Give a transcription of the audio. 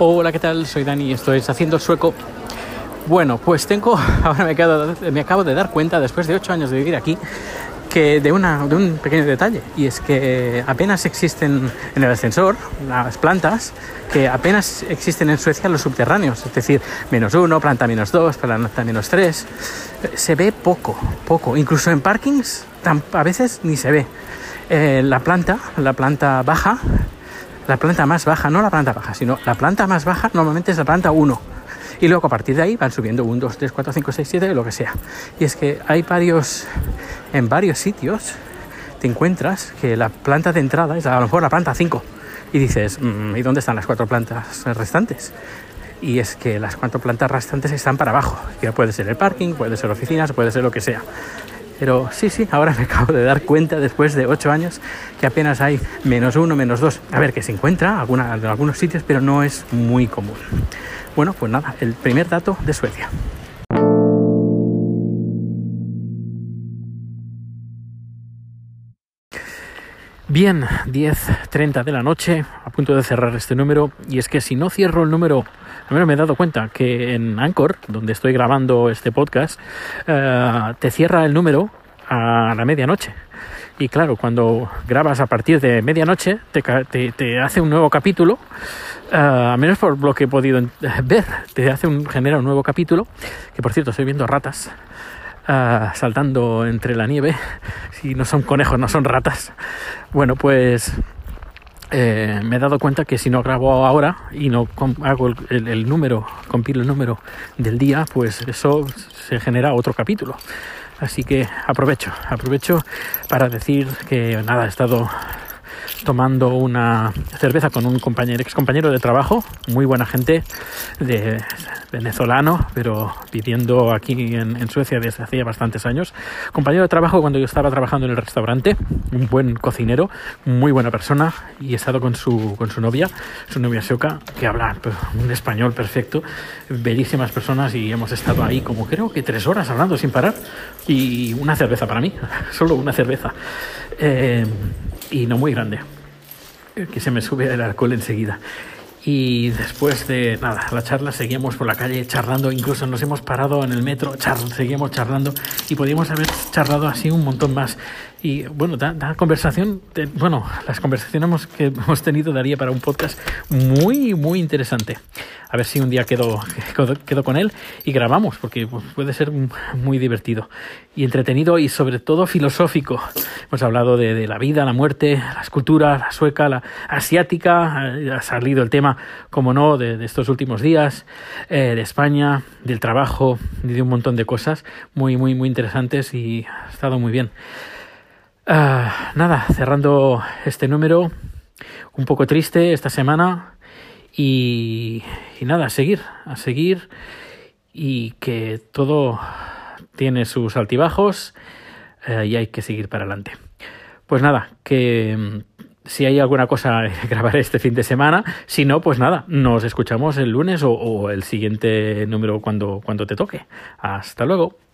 Hola, ¿qué tal? Soy Dani y esto es Haciendo el Sueco. Bueno, pues tengo, ahora me acabo, me acabo de dar cuenta, después de ocho años de vivir aquí, que de, una, de un pequeño detalle, y es que apenas existen en el ascensor las plantas, que apenas existen en Suecia los subterráneos, es decir, menos uno, planta menos dos, planta menos tres, se ve poco, poco, incluso en parkings a veces ni se ve. Eh, la planta, la planta baja, la planta más baja, no la planta baja, sino la planta más baja normalmente es la planta 1. Y luego a partir de ahí van subiendo 1, 2, 3, 4, 5, 6, 7, lo que sea. Y es que hay varios, en varios sitios te encuentras que la planta de entrada es a lo mejor la planta 5. Y dices, mm, ¿y dónde están las cuatro plantas restantes? Y es que las cuatro plantas restantes están para abajo. Que puede ser el parking, puede ser oficinas, puede ser lo que sea. Pero sí, sí, ahora me acabo de dar cuenta después de ocho años que apenas hay menos uno, menos dos. A ver, que se encuentra en algunos sitios, pero no es muy común. Bueno, pues nada, el primer dato de Suecia. Bien, 10.30 de la noche, a punto de cerrar este número, y es que si no cierro el número, primero me he dado cuenta que en Anchor, donde estoy grabando este podcast, eh, te cierra el número a la medianoche. Y claro, cuando grabas a partir de medianoche, te, te, hace un nuevo capítulo, uh, a menos por lo que he podido ver, te hace un, genera un nuevo capítulo, que por cierto estoy viendo ratas uh, saltando entre la nieve, si no son conejos, no son ratas. Bueno, pues eh, me he dado cuenta que si no grabo ahora y no hago el, el, número, compilo el número del día, pues eso se genera otro capítulo. Así que aprovecho, aprovecho para decir que nada, he estado tomando una cerveza con un compañero, ex compañero de trabajo, muy buena gente, de venezolano, pero viviendo aquí en, Suecia desde hacía bastantes años. Compañero de trabajo cuando yo estaba trabajando en el restaurante, un buen cocinero, muy buena persona, y he estado con su, con su novia, su novia Shoka, que habla un español perfecto, bellísimas personas, y hemos estado ahí como creo que tres horas hablando sin parar, y una cerveza para mí, solo una cerveza. Eh, y no muy grande, que se me sube el alcohol enseguida. Y después de nada, la charla seguíamos por la calle charlando, incluso nos hemos parado en el metro, char, seguimos charlando y podíamos haber charlado así un montón más. Y bueno, la conversación, bueno, las conversaciones que hemos tenido daría para un podcast muy, muy interesante. A ver si un día quedo, quedo, con él y grabamos, porque pues, puede ser muy divertido y entretenido y sobre todo filosófico. Hemos hablado de, la vida, la muerte, la escultura, la sueca, la asiática. Ha salido el tema, como no, de, estos últimos días, eh, de España, del trabajo y de un montón de cosas muy, muy, muy interesantes y ha estado muy bien. Ah, nada, cerrando este número, un poco triste esta semana y, nada, a seguir, a seguir y que todo tiene sus altibajos eh, y hay que seguir para adelante. Pues nada, que si hay alguna cosa grabaré este fin de semana, si no, pues nada, nos escuchamos el lunes o, o el siguiente número cuando, cuando te toque. Hasta luego.